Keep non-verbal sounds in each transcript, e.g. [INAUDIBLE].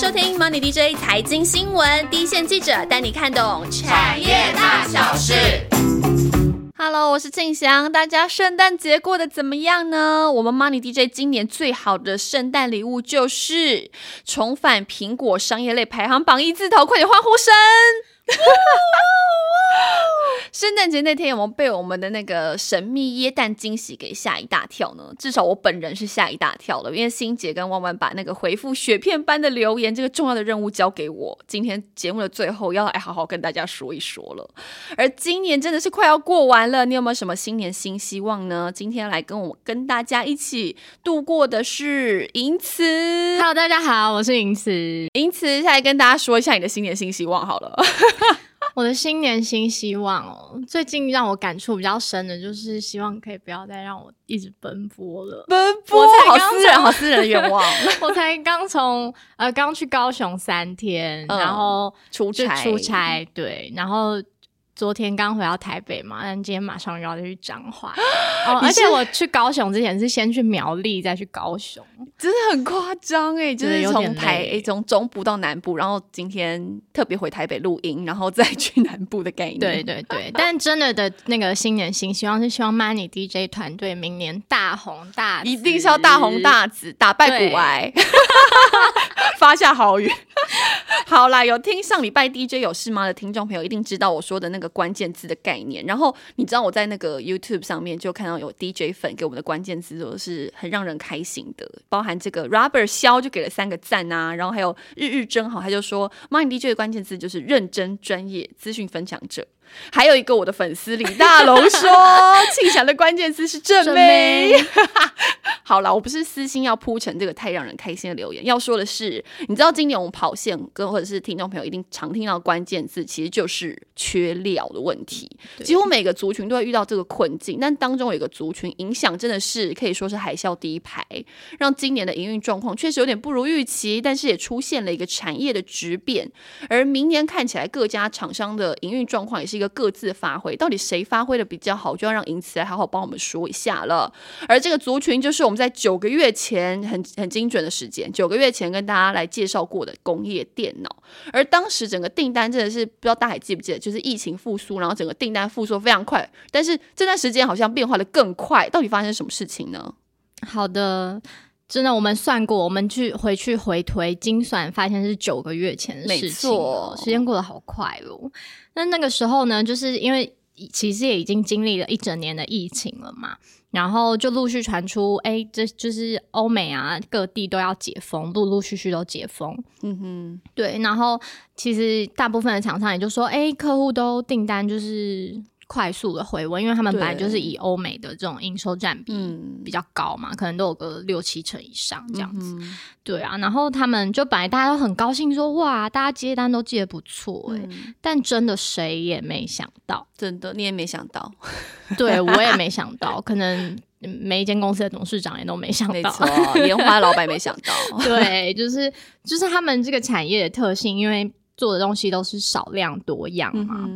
收听 Money DJ 财经新闻，第一线记者带你看懂产业大小事。Hello，我是静祥，大家圣诞节过得怎么样呢？我们 Money DJ 今年最好的圣诞礼物就是重返苹果商业类排行榜一字头，快点欢呼声！[LAUGHS] 圣诞节那天有没有被我们的那个神秘椰蛋惊喜给吓一大跳呢？至少我本人是吓一大跳了，因为欣姐跟弯弯把那个回复雪片般的留言这个重要的任务交给我，今天节目的最后要来好好跟大家说一说了。而今年真的是快要过完了，你有没有什么新年新希望呢？今天来跟我跟大家一起度过的是银慈。Hello，大家好，我是银慈。银慈，下来跟大家说一下你的新年新希望好了。[LAUGHS] 我的新年新希望哦，最近让我感触比较深的就是希望可以不要再让我一直奔波了。奔波我才刚好私人，好私人的愿望。[LAUGHS] 我才刚从呃刚去高雄三天，嗯然后出差，出差，对，然后昨天刚回到台北嘛，但今天马上又要去彰化。[GASPS] 哦，而且我去高雄之前是先去苗栗，再去高雄。真的很夸张哎，就是从台从中部到南部，然后今天特别回台北录音，然后再去南部的概念。对对对，[LAUGHS] 但真的的那个新年新希望是希望 Money DJ 团队明年大红大紫，一定是要大红大紫，打败对古癌，[LAUGHS] 发下好语。[LAUGHS] 好啦，有听上礼拜 DJ 有事吗的听众朋友，一定知道我说的那个关键字的概念。然后你知道我在那个 YouTube 上面就看到有 DJ 粉给我们的关键字，都是很让人开心的，包含这个 Robert 肖就给了三个赞啊，然后还有日日真好，他就说 m i n d DJ 的关键字就是认真、专业、资讯分享者。还有一个我的粉丝李大龙说，[LAUGHS] 庆祥的关键词是正妹。[LAUGHS] 好了，我不是私心要铺成这个太让人开心的留言，要说的是，你知道今年我们跑线跟或者是听众朋友一定常听到关键字，其实就是缺料的问题。几乎每个族群都会遇到这个困境，但当中有一个族群影响真的是可以说是海啸第一排，让今年的营运状况确实有点不如预期，但是也出现了一个产业的质变。而明年看起来各家厂商的营运状况也是一个各自发挥，到底谁发挥的比较好，就要让银慈来好好帮我们说一下了。而这个族群就是我们在九个月前很很精准的时间，九个月前跟大家来介绍过的工业电脑。而当时整个订单真的是不知道大家还记不记得，就是疫情复苏，然后整个订单复苏非常快，但是这段时间好像变化的更快，到底发生什么事情呢？好的，真的，我们算过，我们去回去回推精算，发现是九个月前的事情时间过得好快哦。那那个时候呢，就是因为其实也已经经历了一整年的疫情了嘛，然后就陆续传出，哎，这就是欧美啊各地都要解封，陆陆续续都解封。嗯哼，对，然后其实大部分的厂商也就说，哎，客户都订单就是快速的回温，因为他们本来就是以欧美的这种营收占比嗯。比较高嘛，可能都有个六七成以上这样子。嗯对啊，然后他们就本来大家都很高兴说，哇，大家接单都接得不错哎、嗯。但真的谁也没想到，真的你也没想到，对 [LAUGHS] 我也没想到，可能每一间公司的董事长也都没想到。没错，烟花老板没想到，[LAUGHS] 对，就是就是他们这个产业的特性，因为做的东西都是少量多样嘛。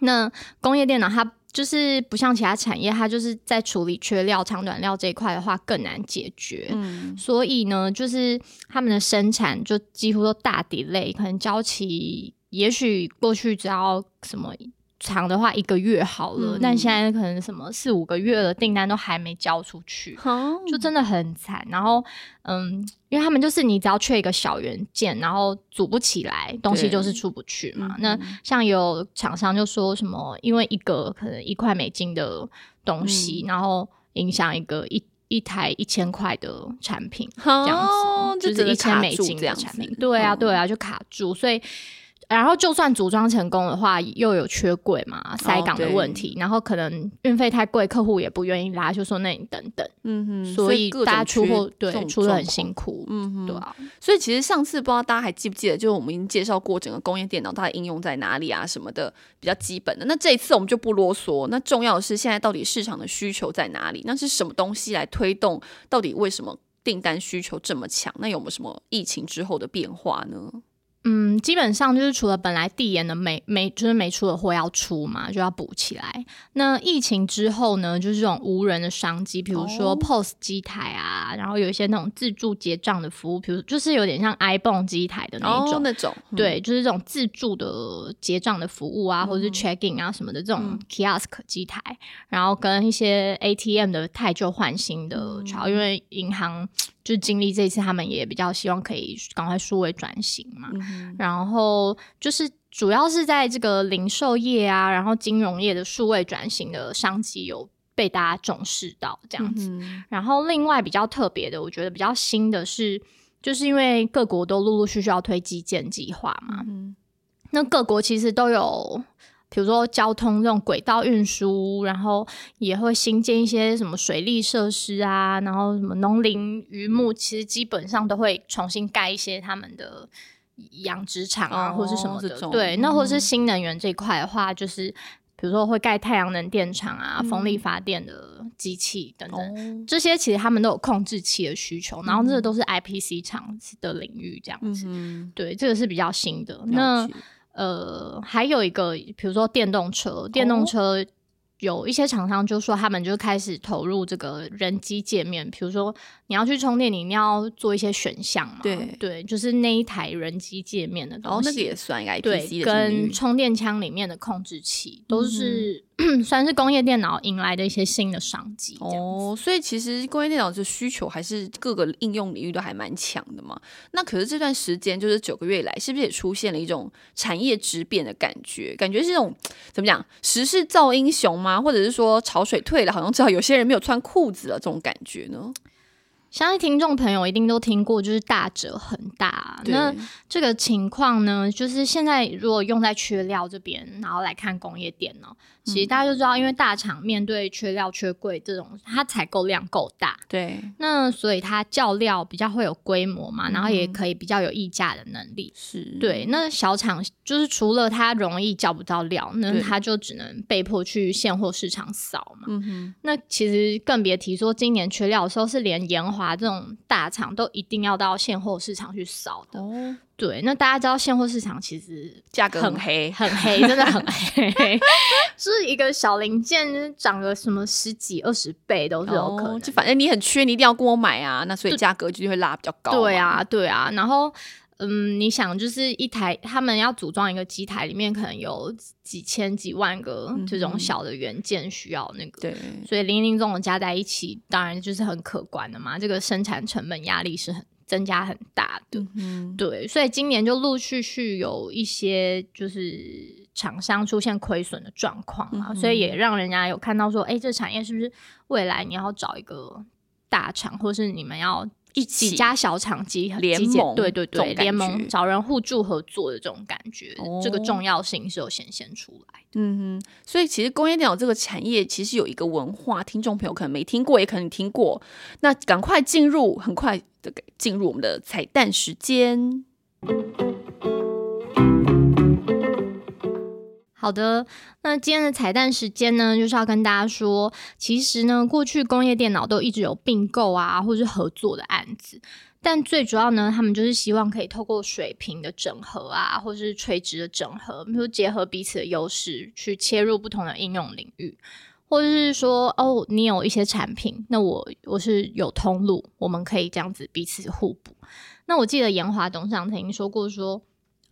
那工业电脑它就是不像其他产业，它就是在处理缺料、长短料这一块的话更难解决。嗯所以呢，就是他们的生产就几乎都大 delay，可能交期也许过去只要什么长的话一个月好了，嗯但现在可能什么四五个月的订单都还没交出去。好，就真的很惨，然后，嗯，因为他们就是你只要缺一个小元件，然后组不起来，东西就是出不去嘛。嗯那像有厂商就说什么，因为一个可能一块美金的东西，嗯然后影响一个一一台一千块的产品，这这样子，就就是一千美金这样子的产品。对啊，嗯对啊，就卡住，所以。然后就算组装成功的话，又有缺柜嘛，塞港的问题，然后可能运费太贵，客户也不愿意拉，就说那你等等。嗯哼，所以大家出货对出的很辛苦，嗯哼，对啊，所以其实上次不知道大家还记不记得，就是我们已经介绍过整个工业电脑它的应用在哪里啊什么的，比较基本的。那这一次我们就不啰嗦，那重要的是现在到底市场的需求在哪里？那是什么东西来推动？到底为什么订单需求这么强？那有没有什么疫情之后的变化呢？嗯，基本上就是除了本来递延的没没就是没出的货要出嘛，就要补起来。那疫情之后呢，就是这种无人的商机，比如说 POS 机台啊，然后有一些那种自助结账的服务，比如就是有点像 iPhone 机台的那种，那种对，就是这种自助的结账的服务啊，或者是 checking 啊什么的这种 kiosk 机台，然后跟一些 ATM 的太旧换新的，因为银行。就经历这次，他们也比较希望可以赶快数位转型嘛。然后就是主要是在这个零售业啊，然后金融业的数位转型的商机有被大家重视到这样子。然后另外比较特别的，我觉得比较新的是，就是因为各国都陆陆续续要推基建计划嘛。那各国其实都有。比如说交通这种轨道运输，然后也会新建一些什么水利设施啊，然后什么农林渔牧，其实基本上都会重新盖一些他们的养殖场啊，或者是什么的。对，那或者是新能源这一块的话，就是比如说会盖太阳能电厂啊、风力发电的机器等等，这些其实他们都有控制器的需求，然后这个都是 IPC 厂的领域这样子。对，这个是比较新的。那呃，还有一个，比如说电动车，电动车。有一些厂商就说，他们就开始投入这个人机界面，比如说你要去充电，你一定要做一些选项嘛。对对，就是那一台人机界面的东西。哦，那个也算 I P C 的跟充电枪里面的控制器都是 [CLEARS THROAT] 算是工业电脑迎来的一些新的商机。哦，所以其实工业电脑的需求还是各个应用领域都还蛮强的嘛。那可是这段时间就是九个月以来，是不是也出现了一种产业质变的感觉？感觉是一种怎么讲？时势造英雄。吗？或者是说潮水退了，好像知道有些人没有穿裤子了，这种感觉呢？相信听众朋友一定都听过，就是大折很大。那这个情况呢，就是现在如果用在缺料这边，然后来看工业电脑。其实大家就知道，因为大厂面对缺料、缺柜这种，它采购量够大，对，那所以它叫料比较会有规模嘛，然后也可以比较有议价的能力，是对。那小厂就是除了它容易叫不到料，那它就只能被迫去现货市场扫嘛。嗯哼。那其实更别提说今年缺料的时候，是连延华这种大厂都一定要到现货市场去扫的。哦。对，那大家知道现货市场其实价格很黑，很黑，真的很黑，[LAUGHS] 是一个小零件涨个什么十几二十倍都是有可能。就反正你很缺，你一定要跟我买啊，那所以价格就会拉比较高。对啊，对啊。然后，嗯，你想，就是一台他们要组装一个机台，里面可能有几千几万个这种小的元件需要那个，对，所以零零总总加在一起，当然就是很可观的嘛。这个生产成本压力是很。增加很大的，对，所以今年就陆续续有一些就是厂商出现亏损的状况嘛，所以也让人家有看到说，哎，这产业是不是未来你要找一个大厂，或是你们要一几家小厂集联盟，对对对，联盟找人互助合作的这种感觉，这个重要性是有显现出来。嗯哼，所以其实工业电脑这个产业其实有一个文化，听众朋友可能没听过，也可能听过，那赶快进入，很快的。进入我们的彩蛋时间。好的，那今天的彩蛋时间呢，就是要跟大家说，其实呢，过去工业电脑都一直有并购啊，或是合作的案子，但最主要呢，他们就是希望可以透过水平的整合啊，或是垂直的整合，比如结合彼此的优势，去切入不同的应用领域。或者是说，哦，你有一些产品，那我我是有通路，我们可以这样子彼此互补。那我记得研华董事长曾经说过，说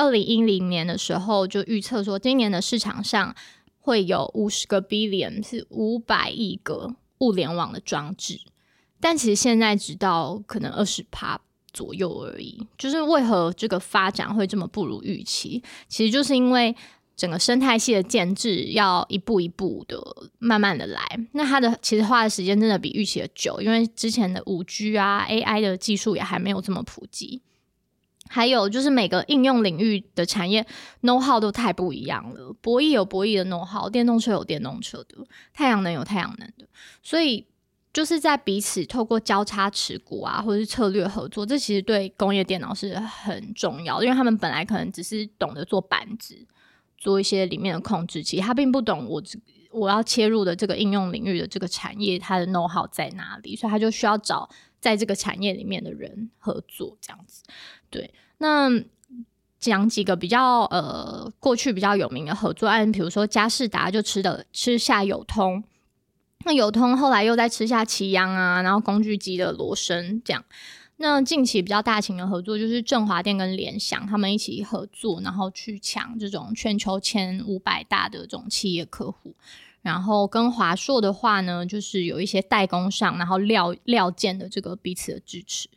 二零一零年的时候就预测说，今年的市场上会有五十个 billion，是五百亿个物联网的装置。但其实现在直到可能二十趴左右而已。就是为何这个发展会这么不如预期？其实就是因为。整个生态系的建制要一步一步的、慢慢的来，那它的其实花的时间真的比预期的久，因为之前的五 G 啊、AI 的技术也还没有这么普及，还有就是每个应用领域的产业 know how 都太不一样了。博弈有博弈的 know how，电动车有电动车的，太阳能有太阳能的，所以就是在彼此透过交叉持股啊，或者是策略合作，这其实对工业电脑是很重要，因为他们本来可能只是懂得做板子。做一些里面的控制器，他并不懂我我要切入的这个应用领域的这个产业，它的 know how 在哪里，所以他就需要找在这个产业里面的人合作，这样子。对，那讲几个比较呃过去比较有名的合作案，比如说嘉士达就吃的吃下友通，那友通后来又在吃下奇阳啊，然后工具机的罗森这样。那近期比较大型的合作就是振华电跟联想他们一起合作，然后去抢这种全球前五百大的这种企业客户。然后跟华硕的话呢，就是有一些代工上，然后料料件的这个彼此的支持，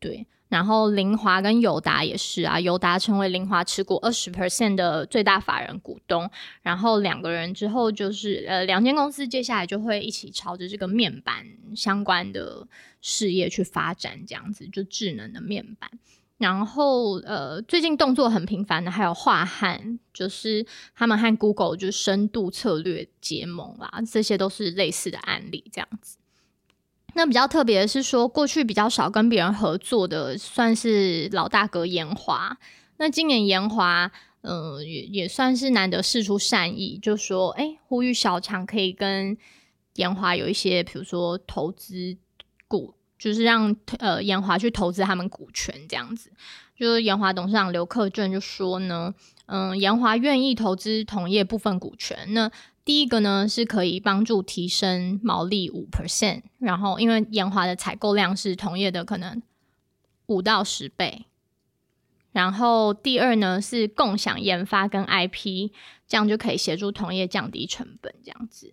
对。然后林华跟友达也是啊，友达成为林华持股二十 percent 的最大法人股东。然后两个人之后就是呃，两间公司接下来就会一起朝着这个面板相关的事业去发展，这样子就智能的面板。然后，呃，最近动作很频繁的还有华汉，就是他们和 Google 就深度策略结盟啦，这些都是类似的案例，这样子。那比较特别的是说，过去比较少跟别人合作的，算是老大哥研华。那今年研华，嗯，也也算是难得试出善意，就说，哎，呼吁小强可以跟研华有一些，比如说投资股。就是让呃延华去投资他们股权这样子，就是延华董事长刘克正就说呢，嗯，延华愿意投资同业部分股权。那第一个呢是可以帮助提升毛利五 percent，然后因为延华的采购量是同业的可能五到十倍。然后第二呢是共享研发跟 IP，这样就可以协助同业降低成本这样子。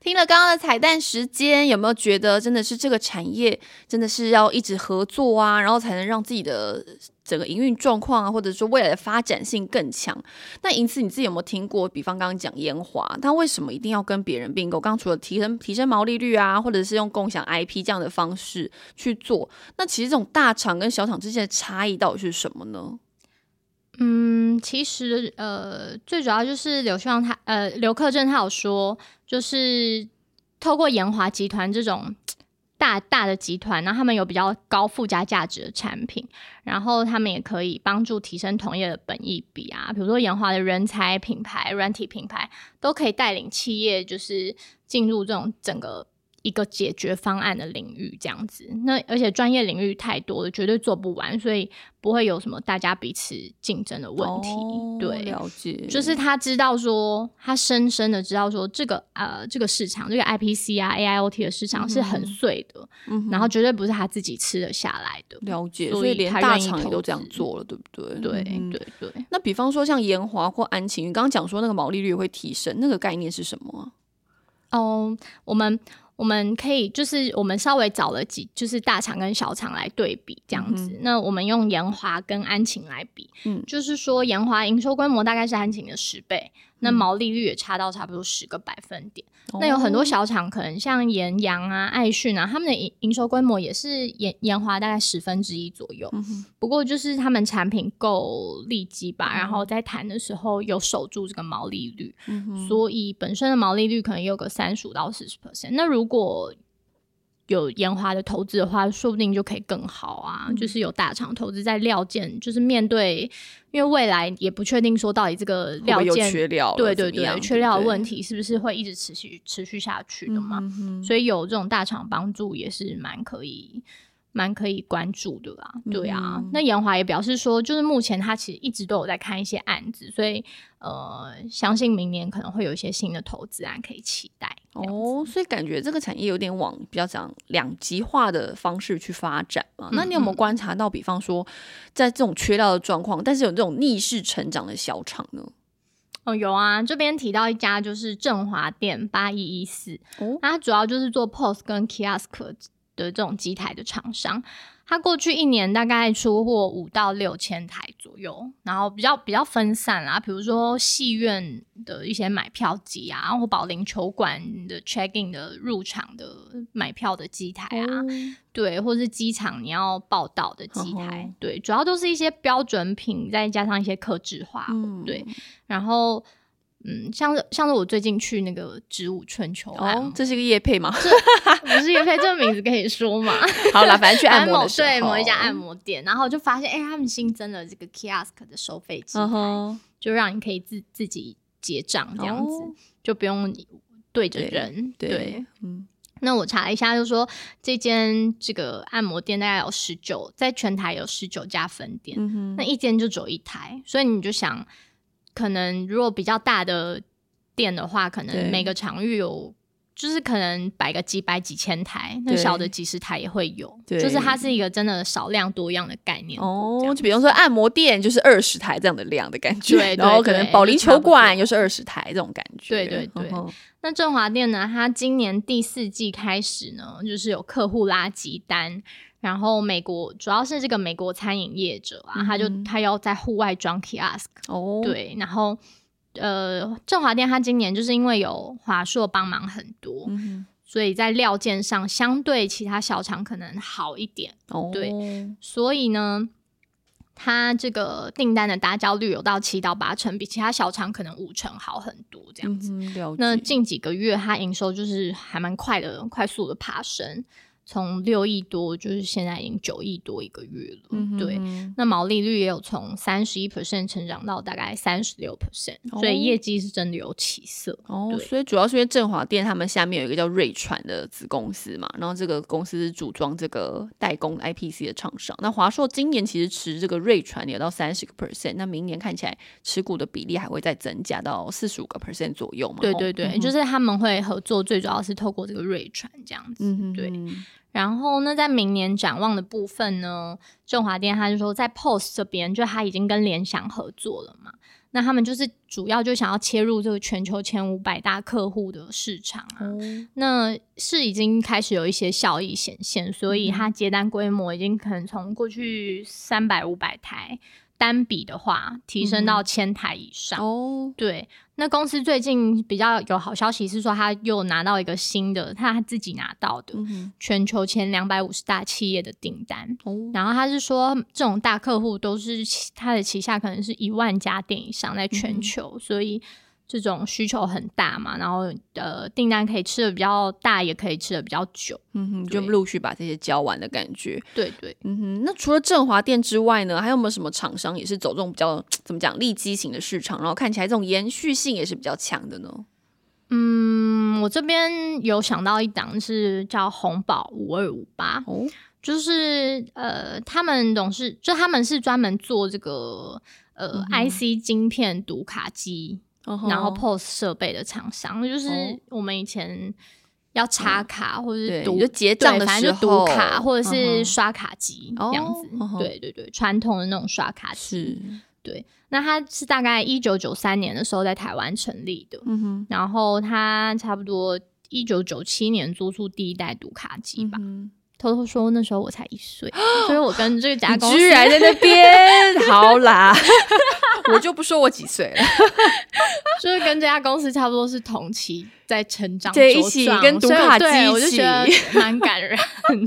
听了刚刚的彩蛋时间，有没有觉得真的是这个产业真的是要一直合作啊，然后才能让自己的整个营运状况啊，或者说未来的发展性更强？那因此你自己有没有听过？比方刚刚讲烟华，它为什么一定要跟别人并购？刚刚除了提升提升毛利率啊，或者是用共享 IP 这样的方式去做，那其实这种大厂跟小厂之间的差异到底是什么呢？嗯，其实呃，最主要就是刘希望他呃刘克正他有说，就是透过延华集团这种大大的集团，然后他们有比较高附加价值的产品，然后他们也可以帮助提升同业的本益比啊，比如说研华的人才、品牌、软体品牌，都可以带领企业就是进入这种整个。一个解决方案的领域这样子，那而且专业领域太多了，绝对做不完，所以不会有什么大家彼此竞争的问题。对，了解，就是他知道说，他深深的知道说，这个呃，这个市场，这个 IPC 啊，AIoT 的市场是很碎的，然后绝对不是他自己吃得下来的。了解，所以连大厂也都这样做了，对不对？对对对。那比方说像延华或安晴，你刚刚讲说那个毛利率会提升，那个概念是什么？哦，我们。我们可以就是我们稍微找了几就是大厂跟小厂来对比这样子，那我们用延华跟安晴来比，嗯，就是说延华营收规模大概是安晴的十倍。那毛利率也差到差不多十个百分点。那有很多小厂，可能像延阳啊、爱讯啊，他们的营营收规模也是延延华大概十分之一左右。不过就是他们产品够利基吧，然后在谈的时候有守住这个毛利率，所以本身的毛利率可能有个三十五到四十 percent。那如果有研华的投资的话，说不定就可以更好啊！就是有大厂投资在料件，就是面对，因为未来也不确定说到底这个料件缺料，对对对，缺料的问题是不是会一直持续持续下去的嘛？所以有这种大厂帮助也是蛮可以。蛮可以关注的啦，对啊。那严华也表示说，就是目前他其实一直都有在看一些案子，所以呃，相信明年可能会有一些新的投资案可以期待。哦，所以感觉这个产业有点往比较讲两极化的方式去发展嘛。那你有没有观察到，比方说在这种缺料的状况，但是有这种逆势成长的小厂呢？哦，有啊，这边提到一家就是振华店八一一四，那它主要就是做 POS 跟 Kiosk。的这种机台的厂商，它过去一年大概出货五到六千台左右，然后比较比较分散啦，比如说戏院的一些买票机啊，或保龄球馆的 check in 的入场的买票的机台啊，对，或是机场你要报道的机台，对，主要都是一些标准品，再加上一些客制化，对，然后。嗯，像是像是我最近去那个植物春秋哦，这是一个叶配吗？不是叶配，这个名字可以说嘛？[LAUGHS] 好了，反正去按摩对某一家按摩店，然后就发现，哎，他们新增了这个 kiosk 的收费机台，就让你可以自自己结账这样子，就不用对着人。对，嗯。那我查了一下，就说这间这个按摩店大概有十九，在全台有十九家分店，那一间就只有一台，所以你就想，可能如果比较大的店的话，可能每个场域有。就是可能摆个几百几千台，那小的几十台也会有，对就是它是一个真的少量多样的概念。哦就比方说按摩店就是二十台这样的量的感觉，[LAUGHS] 然后可能保龄球馆又是二十台这种感觉，对对对那振华店呢，它今年第四季开始呢，就是有客户拉急单，然后美国主要是这个美国餐饮业者啊，他就他要在户外装 kiosk，哦，对，然后呃，振华店他今年就是因为有华硕帮忙很多，嗯所以在料件上相对其他小厂可能好一点，对所以呢。他这个订单的打交率有到七到八成，比其他小厂可能五成好很多这样子。那近几个月，他营收就是还蛮快的，快速的爬升，从六亿多，就是现在已经九亿多一个月了。嗯哼对，那毛利率也有从三十一 percent 成长到大概三十六 percent，哦所以业绩是真的有起色。哦，所以主要是因为振华店他们下面有一个叫瑞传的子公司嘛，然后这个公司是组装这个代工 IPC 的厂商。那华硕今年其实持这个瑞传有到三十个 percent，那明年看起来持股的比例还会再增加到四十五个 percent 左右嘛。哦对对对，就是他们会合作，最主要是透过这个瑞传这样子。嗯哼对哼然后呢，在明年展望的部分呢，振华店他就说，在 POS 这边，就他已经跟联想合作了嘛，那他们就是主要就想要切入这个全球前五百大客户的市场啊，哦那是已经开始有一些效益显现，所以它接单规模已经可能从过去三百五百台单笔的话，提升到千台以上。哦，对，那公司最近比较有好消息是说，他又拿到一个新的，他自己拿到的嗯，全球前两百五十大企业的订单。哦，然后他是说，这种大客户都是旗他的旗下可能是一万家店以上，在嗯全球，所以这种需求很大嘛。然后呃，订单可以吃的比较大，也可以吃的比较久。嗯哼，就对陆续把这些交完的感觉。对对，嗯哼，那除了振华店之外呢，还有没有什么厂商也是走这种比较怎么讲利基型的市场，然后看起来这种延续性也是比较强的呢？嗯，我这边有想到一档是叫红宝五二五八，哦，就是呃，他们董事就他们是专门做这个呃、IC 晶片读卡机，然后 POS 设备的厂商，就是哦我们以前要插卡或者，是读就结账，的时候读卡或者是刷卡机哦这样子。对对对，传统的那种刷卡机。是，对，那它是大概一九九三年的时候在台湾成立的，嗯哼，然后它差不多一九九七年做出第一代读卡机吧。嗯偷偷说，那时候我才一岁，[GASPS] 所以我跟这个家公司居然在那边，[LAUGHS] 好啦，[LAUGHS] 我就不说我几岁了，就是跟这家公司差不多是同期在成长对一起跟读卡机一对我就觉得起蛮感人的。[LAUGHS]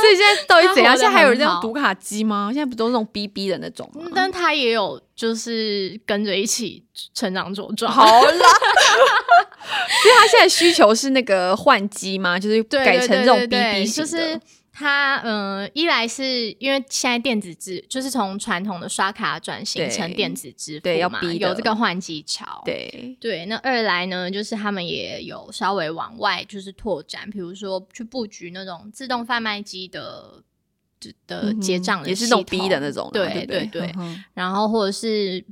所以现在到底怎样？现在还有人很好在用读卡机吗？现在不都是那种 BB 的那种吗？但他也有就是跟着一起成长茁壮。好啦，[LAUGHS] 所以他现在需求是那个换机吗？就是，改成这种对 BB 对对型的，就是它，呃，一来是因为现在电子支就是从传统的刷卡转型成电子支付嘛，对要逼有这个换机潮。对，对，那二来呢，就是他们也有稍微往外就是拓展，比如说去布局那种自动贩卖机的的结账的也是那种逼的那种啊，对对对对？嗯然后或者是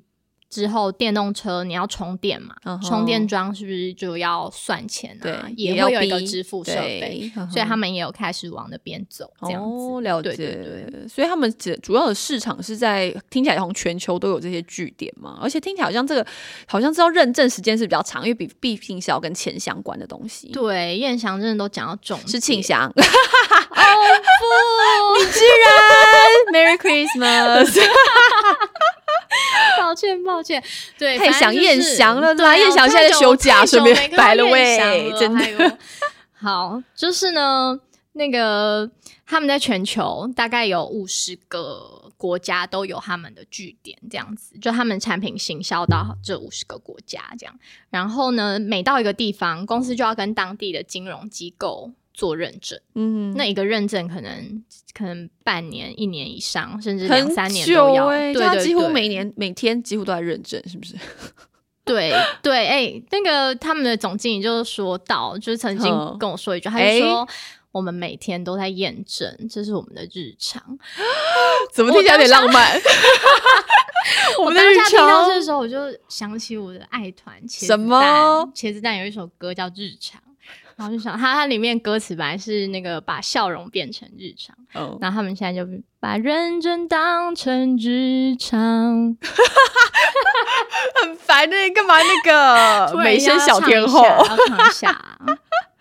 之后电动车你要充电嘛，充电桩是不是就要算钱啊？对要也会有一个支付设备，所以他们也有开始往那边走，这样子。哦，了解。对对所以他们主主要的市场是在听起来好像全球都有这些据点嘛，而且听起来好像这个好像知道认证时间是比较长，因为比毕竟是要跟钱相关的东西。对，燕翔真的都讲到重点，是庆祥，[LAUGHS] 哦不，居然 [LAUGHS] Merry Christmas，[LAUGHS] [LAUGHS] 抱歉抱歉，对，太想燕翔了啦对啊燕翔现在在休假顺便太久没看 by 到 the 燕 way，翔 [LAUGHS] 了真的好，就是呢，那个他们在全球大概有五十个国家都有他们的据点，这样子，就他们产品行销到这五十个国家这样。然后呢，每到一个地方，公司就要跟当地的金融机构做认证。嗯，那一个认证可能可能半年、一年以上，甚至两三年都久要。对对对几乎每年每天几乎都在认证，是不是？[LAUGHS] 对对，哎、那个他们的总经理就是说到，就是曾经嗯跟我说一句，他哎就说。我们每天都在验证，这是我们的日常。[GASPS] 怎么听起来有点浪漫？[LAUGHS] 我们的日当下听到常这时候，我就想起我的爱团茄子什么蛋茄子蛋有一首歌叫《日常》，然后就想它它里面歌词本来是那个把笑容变成日常，哦，然后他们现在就把认真当成日常。[LAUGHS] 很烦的，干嘛那个 [LAUGHS] 美声小天后？要唱一下要唱一下，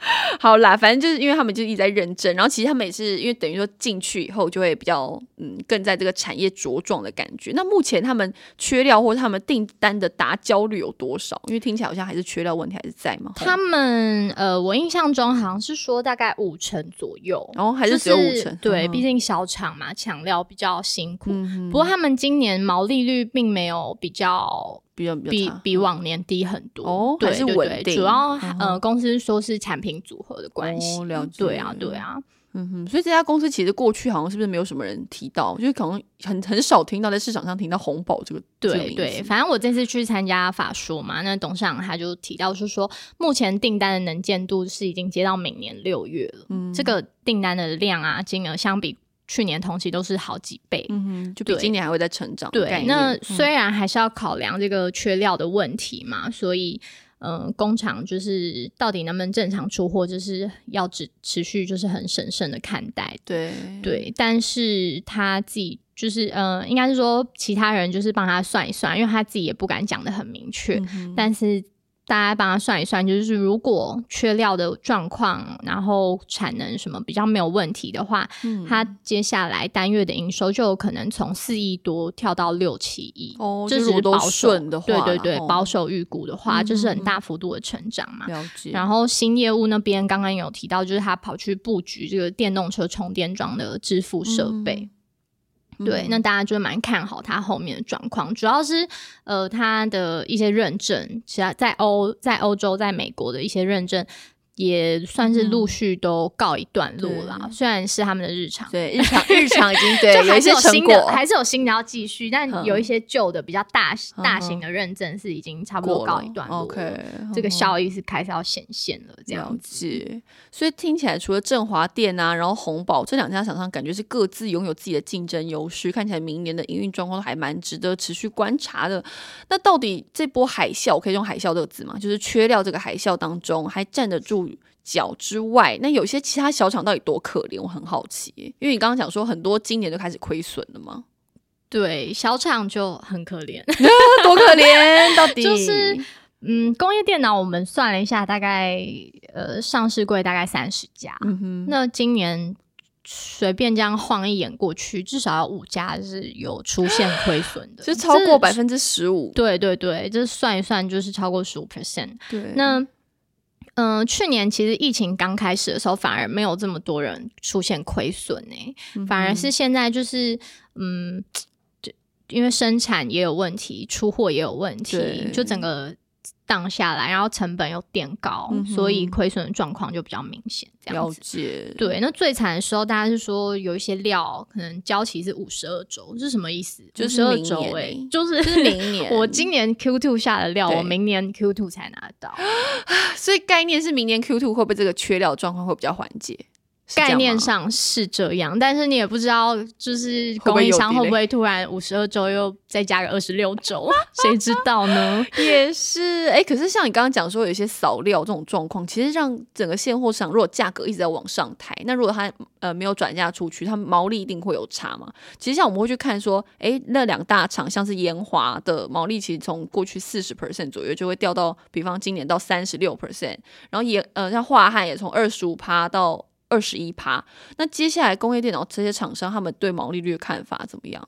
[LAUGHS] 好啦，反正就是因为他们就一直在认证，然后其实他们也是因为等于说进去以后就会比较嗯更在这个产业茁壮的感觉。那目前他们缺料或者他们订单的达焦率有多少？因为听起来好像还是缺料问题还是在嘛。他们呃，我印象中好像是说大概五成左右，然后还是只有五就是成，对，嗯毕竟小厂嘛，抢料比较辛苦。嗯不过他们今年毛利率并没有比较比较比比往年低很多对对对，主要嗯呃公司说是产品组合的关系，哦了解对啊对啊，嗯哼，所以这家公司其实过去好像是不是没有什么人提到，就是可能很很少听到在市场上听到红宝这个对对，反正我这次去参加法说嘛，那董事长他就提到是说，目前订单的能见度是已经接到明年六月了，嗯。这个订单的量啊金额相比去年同期都是好几倍。嗯哼，就比对今年还会再成长对，那嗯虽然还是要考量这个缺料的问题嘛，所以嗯、呃工厂就是到底能不能正常出货，就是要持持续就是很审慎的看待。对对，但是他自己就是呃，应该是说其他人就是帮他算一算，因为他自己也不敢讲的很明确，嗯但是。大家帮他算一算，就是如果缺料的状况，然后产能什么比较没有问题的话，嗯它接下来单月的营收就有可能从四亿多跳到六七亿。哦，这就是保守顺的话啦，对对对，吼保守预估的话，嗯就是很嗯大幅度的成长嘛。了解。然后新业务那边刚刚有提到，就是他跑去布局这个电动车充电桩的支付设备。对，嗯那大家就蛮看好它后面的状况，主要是呃它的一些认证，其他在欧在欧洲、在美国的一些认证。也算是陆续都告一段落啦，对虽然是他们的日常，对日常 [LAUGHS] 日常已经对就有一些还是有新成果。的，还是有新的要继续，但嗯。有一些旧的比较大大嗯型的认证是已经差不多告一段落了 OK，这个嗯。效益是开始要显现了，这样子。所以听起来除了振华店啊，然后红宝这两家厂商，感觉是各自拥有自己的竞争优势，看起来明年的营运状况都还蛮值得持续观察的。那到底这波海啸，我可以用海啸这个字吗？就是缺料这个海啸当中，还站得住脚之外，那有些其他小厂到底多可怜？我很好奇，因为你刚刚讲说很多今年就开始亏损了嘛，对，小厂就很可怜。[LAUGHS] 多可怜，到底 [LAUGHS] 就是嗯，工业电脑我们算了一下，大概呃上市柜大概三十家，那今年随便这样晃一眼过去，至少有五家是有出现亏 [GASPS] 损的，就超过百分之十五，对对对，这算一算就是超过十五 percent。对，那嗯、呃去年其实疫情刚开始的时候，反而没有这么多人出现亏损呢，嗯反而是现在就是嗯，就因为生产也有问题，出货也有问题，就整个荡下来，然后成本又垫高，嗯所以亏损的状况就比较明显，这样了。解，对，那最惨的时候，大家是说有一些料可能交期是五十二周，这是什么意思？就是二明年周哎、欸就是就是明年 [LAUGHS] 我今年 Q two 下的料，我明年 Q two 才拿得到。[GASPS] 所以概念是明年 Q two 会不会这个缺料状况会比较缓解？概念上是这样，但是你也不知道，就是供应商？会不会突然五十二周又再加个二十六周，谁知道呢？[LAUGHS] 也是，哎、可是像你刚刚讲说有一些扫料这种状况，其实让整个现货市场如果价格一直在往上抬，那如果它呃没有转嫁出去，它毛利一定会有差嘛。其实像我们会去看说，哎、那两大厂像是延华的毛利，其实从过去四十 percent 左右就会掉到，比方今年到三十六 percent，然后也呃像华汉也从二十五趴到。二十一趴，那接下来工业电脑这些厂商，他们对毛利率的看法怎么样？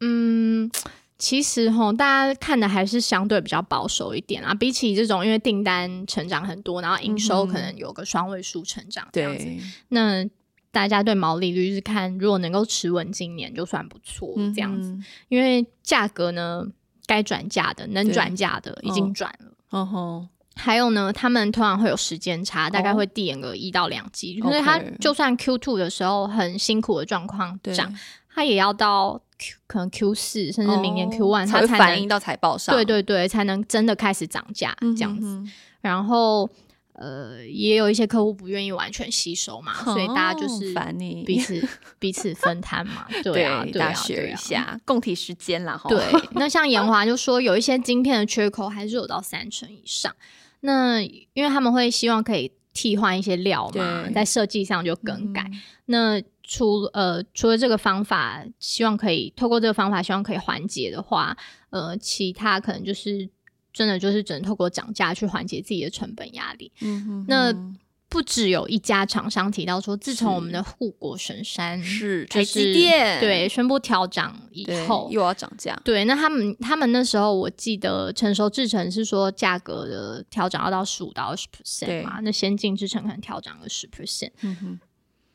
嗯，其实哈，大家看的还是相对比较保守一点啊。比起这种因为订单成长很多，然后营收可能有个双位数成长这样子，对，那大家对毛利率是看如果能够持稳，今年就算不错这样子。嗯因为价格呢，该转嫁的、能对转嫁的已经转了。还有呢，他们通常会有时间差，大概哦会递延个一到两季所以它就算 Q two 的时候很辛苦的状况对，涨，它也要到 Q 可能 Q 四甚至明年 Q one 哦才会它才能反映到财报上。对对对，才能真的开始涨价这样子。哼然后呃，也有一些客户不愿意完全吸收嘛，所以大家就哦是彼此彼此分摊嘛。[LAUGHS] 对啊，对啊，大家学。一下，共体时间啦。哈对，那像延华就说有一些晶片的缺口还是有到三成以上。那因为他们会希望可以替换一些料嘛，在设计上就更改。嗯那除呃除了这个方法，希望可以透过这个方法，希望可以缓解的话，呃，其他可能就是真的就是只能透过涨价去缓解自己的成本压力。嗯哼那哼不只有一家厂商提到说，自从我们的护国神山是台就是积电对宣布调涨以对后，又要涨价，对，那他们他们那时候我记得成熟制程是说价格的调整要到十五到二十 percent 嘛，那先进制程可能调涨了十 percent。嗯哼，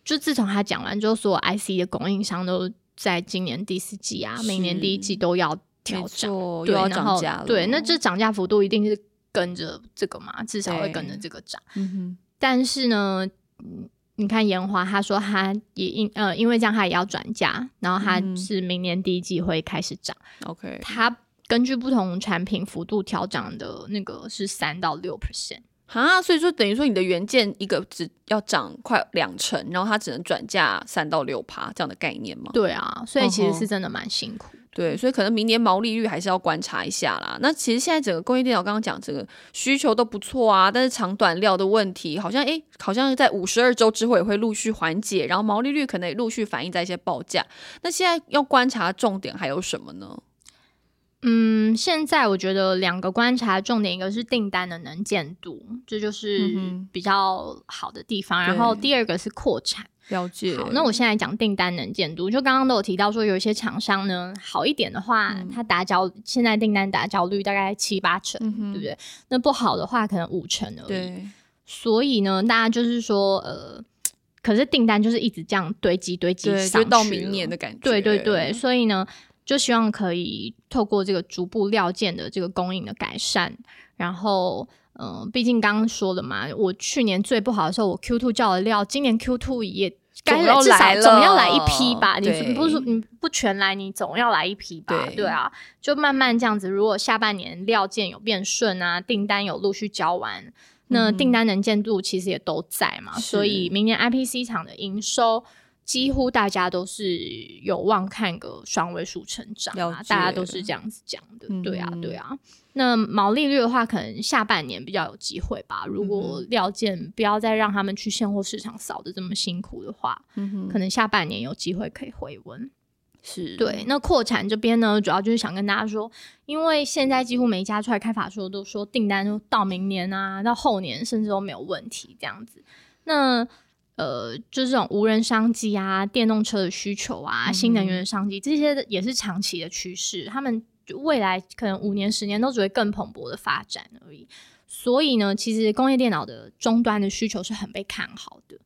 就自从他讲完之后，所有 IC 的供应商都在今年第四季啊，每年第一季都要调没涨，对，又要涨价了。对，那这涨价幅度一定是跟着这个嘛，至少会跟着这个涨。嗯但是呢，嗯，你看延华，他说他也因呃因为这样他也要转价，然后他嗯是明年第一季会开始涨。，OK，他根据不同产品幅度调涨的那个是三到六 percent。哈，所以说等于说你的原件一个只要涨快两成，然后它只能转价三到六趴这样的概念吗？对啊，所以其实是真的蛮辛苦。对，所以可能明年毛利率还是要观察一下啦。那其实现在整个工业电脑刚刚讲这个需求都不错啊，但是长短料的问题好像诶，好像在五十二周之后也会陆续缓解，然后毛利率可能也陆续反映在一些报价。那现在要观察重点还有什么呢？嗯，现在我觉得两个观察重点，一个是订单的能见度，这就是比较好的地方。然后第二个是扩产。了解。好，那我现在讲订单能见度，就刚刚都有提到说，有一些厂商呢好一点的话，嗯它打交现在订单打交率大概七八成，嗯对不对？那不好的话，可能五成而已。对，所以呢，大家就是说，呃，可是订单就是一直这样堆积堆积对，上去就到明年的感觉。对对对，所以呢，就希望可以透过这个逐步料件的这个供应的改善，然后。嗯，毕竟刚刚说了嘛，我去年最不好的时候，我 Q two 叫的料，今年 Q two 也该来总要来一批吧？你不是说你不全来，你总要来一批吧？对对啊，就慢慢这样子。如果下半年料件有变顺啊，订单有陆续交完，那订单能见度其实也都在嘛，是所以明年 IPC 厂的营收。几乎大家都是有望看个双位数成长啊，大家都是这样子讲的，对啊，嗯对啊。那毛利率的话，可能下半年比较有机会吧。如果嗯料件不要再让他们去现货市场扫的这么辛苦的话，嗯，可能下半年有机会可以回温。是对，那扩产这边呢，主要就是想跟大家说，因为现在几乎每一家出来开法说都说订单都到明年啊，到后年甚至都没有问题这样子。那呃，就是这种无人商机啊、电动车的需求啊、新能源的商机，这些也是长期的趋势，他们未来可能五年、十年都只会更蓬勃的发展而已。所以呢，其实工业电脑的终端的需求是很被看好的。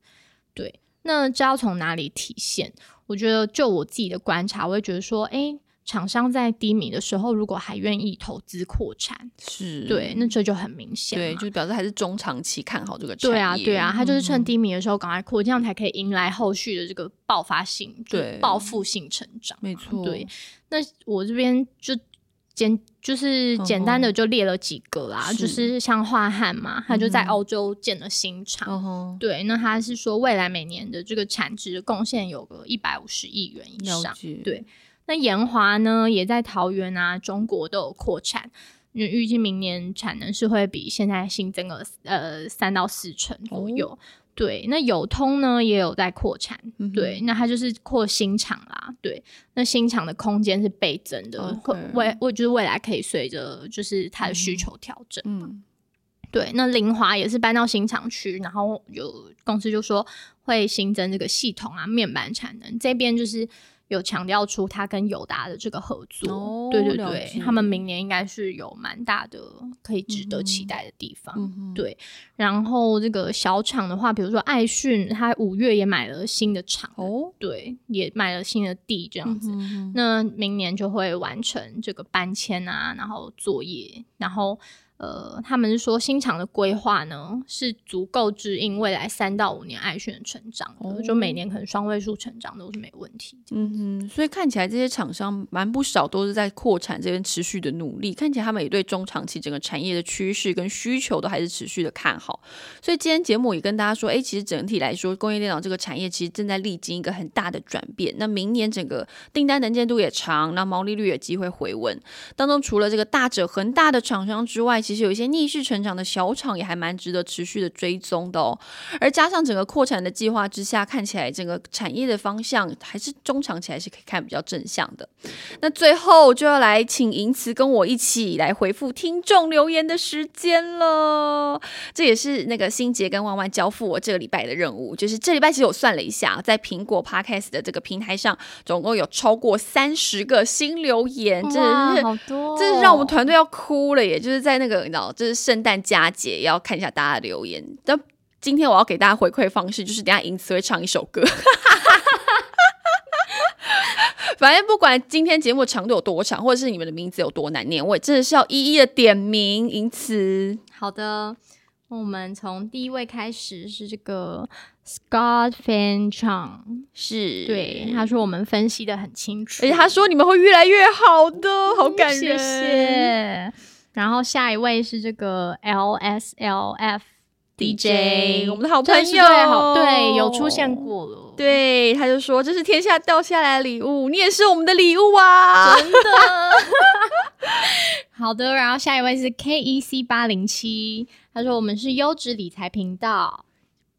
对，那这要从哪里体现？我觉得就我自己的观察，我会觉得说，哎，厂商在低迷的时候，如果还愿意投资扩产，是，对，那这就很明显。对，就是表示还是中长期看好这个产业。对啊，对啊，他就是趁嗯低迷的时候赶快扩，这样才可以迎来后续的这个爆发性、就是对报复性成长。没错，对，那我这边就简就是简单的就列了几个啦，是就是像华汉嘛，他就在欧洲建了新厂。嗯，对，那他是说未来每年的这个产值贡献有个一百五十亿元以上。对那延华呢，也在桃园啊、中国都有扩产，因为预计明年产能是会比现在新增了呃三到四成左右。对，那友通呢也有在扩产，对，那它就是扩新厂啦，对，那新厂的空间是倍增的未我就是未来可以随着就是它的需求调整。嗯，对，那林华也是搬到新厂区，然后有公司就说会新增这个系统啊面板产能，这边就是有强调出他跟友达的这个合作。哦对对对，他们明年应该是有蛮大的可以值得期待的地方。嗯对，然后这个小厂的话，比如说爱讯，他五月也买了新的厂，哦，对，也买了新的地这样子。嗯哼那明年就会完成这个搬迁啊，然后作业，然后呃，他们是说新厂的规划呢是足够支应未来三到五年爱讯的成长的，就每年可能双位数成长都是没问题。嗯哼，所以看起来这些厂商蛮不少都是在扩产这边持续的努力，看起来他们也对中长期整个产业的趋势跟需求都还是持续的看好。所以今天节目也跟大家说，哎，其实整体来说，工业电脑这个产业其实正在历经一个很大的转变。那明年整个订单能见度也长，那毛利率也机会回稳。当中除了这个大者恒大的厂商之外，其实有一些逆势成长的小厂也还蛮值得持续的追踪的哦。而加上整个扩产的计划之下，看起来整个产业的方向还是中长期还是可以看比较正向的。那最后就要来请银慈跟我一起来回复听众留言的时间了。这也是那个新杰跟万万交付我这个礼拜的任务，就是这礼拜其实我算了一下，在苹果 Podcast 的这个平台上，总共有超过三十个新留言，真的是好多，真是让我们团队要哭了，也就是在那个你知道，就是圣诞佳节要看一下大家的留言。但今天我要给大家回馈方式，就是等下银慈会唱一首歌。[LAUGHS] 反正不管今天节目长度有多长，或者是你们的名字有多难念，我也真的是要一一的点名。因此，好的，我们从第一位开始是这个 Scott Fan Chang，是对他说我们分析的很清楚，而且他说你们会越来越好的，好感人。谢谢。然后下一位是这个 LSLF。DJ，我们的好朋友，好对，有出现过了。对，他就说这是天下掉下来的礼物，你也是我们的礼物啊！真的。好的，然后下一位是 KEC 八零七，他说我们是优质理财频道。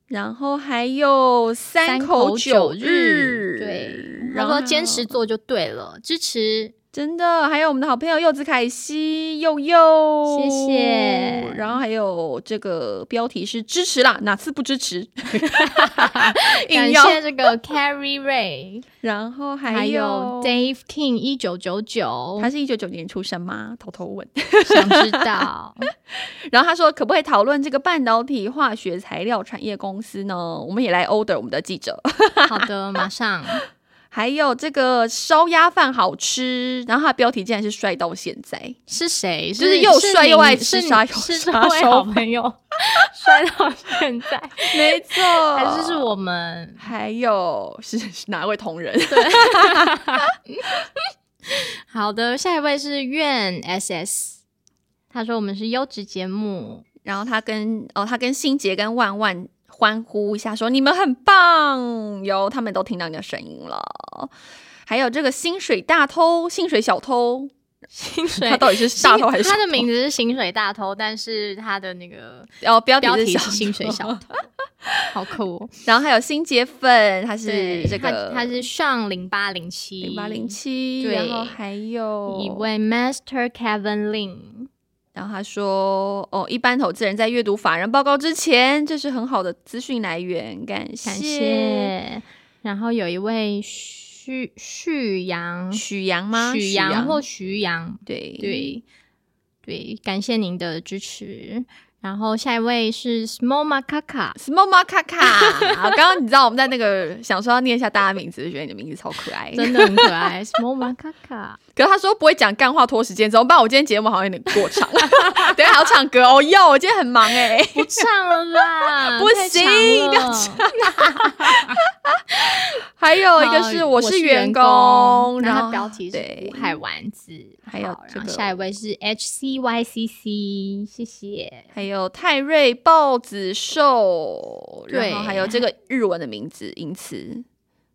然后还有三口九日，对，他说坚持做就对了，支持。真的，还有我们的好朋友柚子凯西柚柚，谢谢。然后还有这个标题是支持啦，哪次不支持？[LAUGHS] 感谢这个 Carrie Ray，然后还有 Dave King 一九九九，他是一九九年出生吗？偷偷问，想知道。[LAUGHS] 然后他说，可不可以讨论这个半导体化学材料产业公司呢？我们也来 order 我们的记者。好的，马上。还有这个烧鸭饭好吃，然后它的标题竟然是帅到现在，是谁？就是又帅又爱吃沙沙好朋友，[LAUGHS] 帅到现在，[LAUGHS] 没错，还是是我们？还有是哪位同仁？[LAUGHS] 好的，下一位是愿 SS，他说我们是优质节目，然后他跟哦，他跟心杰跟万万。欢呼一下，说你们很棒，有他们都听到你的声音了。还有这个薪水大偷、薪水小偷、薪水他到底是大偷还是？他的名字是薪水大偷，但是他的那个哦标题是薪水小偷，[LAUGHS] 好酷。然后还有新杰粉，他是这个他是上零八零七零八零七，然后还有一位 Master Kevin Lin。然后他说：“哦，一般投资人在阅读法人报告之前，这是很好的资讯来源。感谢。然后有一位徐徐阳，许阳吗？许阳或徐阳？对对对，感谢您的支持。”然后下一位是 Small Macaca，Small Macaca。刚刚你知道我们在那个想说要念一下大家名字，就觉得你的名字超可爱，真的很可爱。Small Macaca。可是他说不会讲干话拖时间，怎么办？我今天节目好像有点过长，[LAUGHS] 等下还要唱歌哦。哟，我今天很忙哎，不唱了啦，[LAUGHS] 不行，不要唱。[LAUGHS] 还有一个是我是员工，然后标题是吴海丸子，还有然后下一位是 H C Y C C，谢谢。还有泰瑞豹子兽，然后还有这个日文的名字因此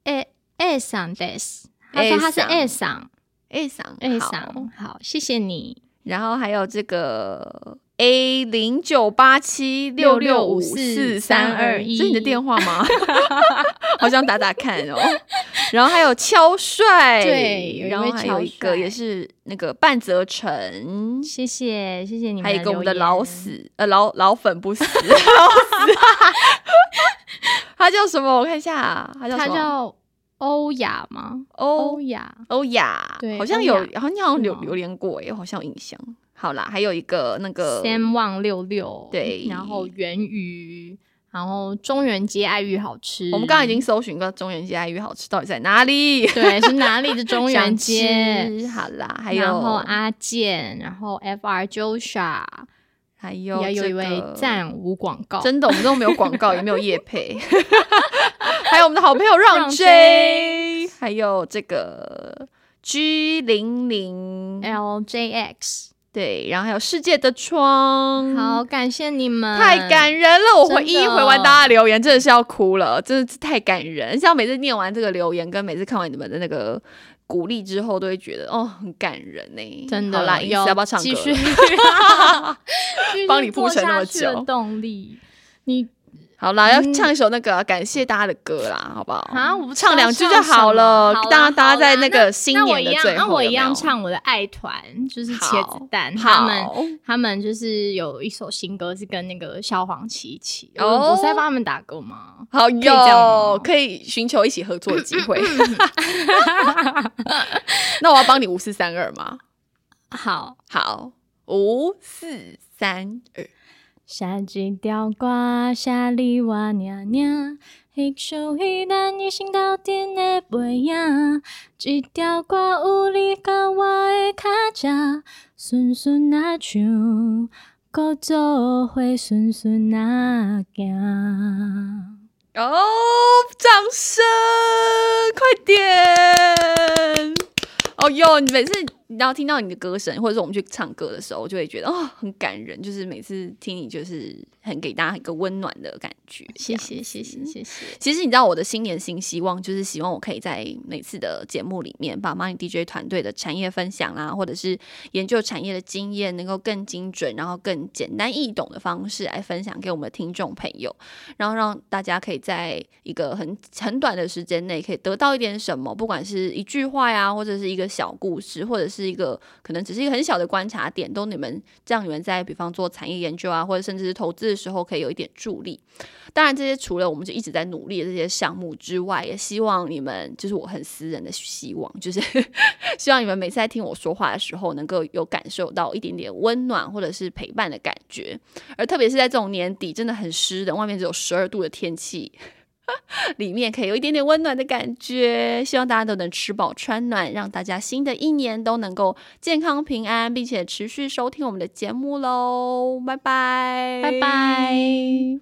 诶 A 桑 des，他说他是 A 桑。A 桑，A 桑，好，谢谢你。然后还有这个 A 零九八七六六五四三二一，是你的电话吗？[LAUGHS] 好想打打看哦。[LAUGHS] 然后还有敲帅，对，然后还有一个也是那个半泽成，谢谢谢谢你们。还有一个我们的老死呃老老粉不死，[LAUGHS] 他叫什么？我看一下，他叫他叫。欧雅吗？欧雅，欧雅，对，好像有，好像有留连过耶，好像有印象。好啦，还有一个那个 Sam Wang 六六，对，然后源于，然后中原街爱玉好吃。我们刚刚已经搜寻过中原街爱玉好吃到底在哪里？对，是哪里的 [LAUGHS] 中原街？好啦，还有然后阿健，然后 FR Joshua，还有也有一位这个赞无广告，真的，我们都没有广告，也没有叶配。[LAUGHS] 还有我们的好朋友让让 J，还有这个 G 零零，LJX。对，然后还有世界的窗，好，感谢你们，太感人了！我会一一回完大家留言，真的是要哭了，真的是太感人。像每次念完这个留言，跟每次看完你们的那个鼓励之后，都会觉得哦，很感人呢。真的好啦，要不要唱歌 [LAUGHS] 继续帮你铺陈那么做下去的久。动力，你好啦，要嗯唱一首那个感谢大家的歌啦，好不好？啊，我不唱两句就好了大家大家在那个新那我一样，年的最那我一样后有没有唱我的爱团，就是茄子蛋，他们他们就是有一首新歌是跟那个萧煌奇一起，哦我在帮他们打歌吗？好这样有可以寻求一起合作的机会。[LAUGHS] 那我要帮你五四三二吗？好，好，五四三二。下一条歌，写你我娘娘，迄首迄咱一生斗阵的背影。一条歌有你甲我的脚趾，顺顺啊唱，搁做伙顺顺啊行。哦，掌声，快点！哦哟，你每次然后听到你的歌声，或者是我们去唱歌的时候，我就会觉得哦，很感人。就是每次听你，就是很给大家一个温暖的感觉。谢谢谢谢谢谢。其实你知道我的新年新希望，就是希望我可以在每次的节目里面，把 Money DJ 团队的产业分享啦，或者是研究产业的经验，能够更精准，然后更简单易懂的方式来分享给我们的听众朋友，然后让大家可以在一个很很短的时间内，可以得到一点什么，不管是一句话呀，或者是一个小故事，或者是是一个可能只是一个很小的观察点，都你们这样你们在比方做产业研究啊，或者甚至是投资的时候，可以有一点助力。当然，这些除了我们就一直在努力的这些项目之外，也希望你们，就是我很私人的希望，就是 [LAUGHS] 希望你们每次在听我说话的时候，能够有感受到一点点温暖或者是陪伴的感觉。而特别是在这种年底真的很湿冷，外面只有十二度的天气。[LAUGHS] 里面可以有一点点温暖的感觉，希望大家都能吃饱穿暖，让大家新的一年都能够健康平安，并且持续收听我们的节目喽，拜拜，拜拜。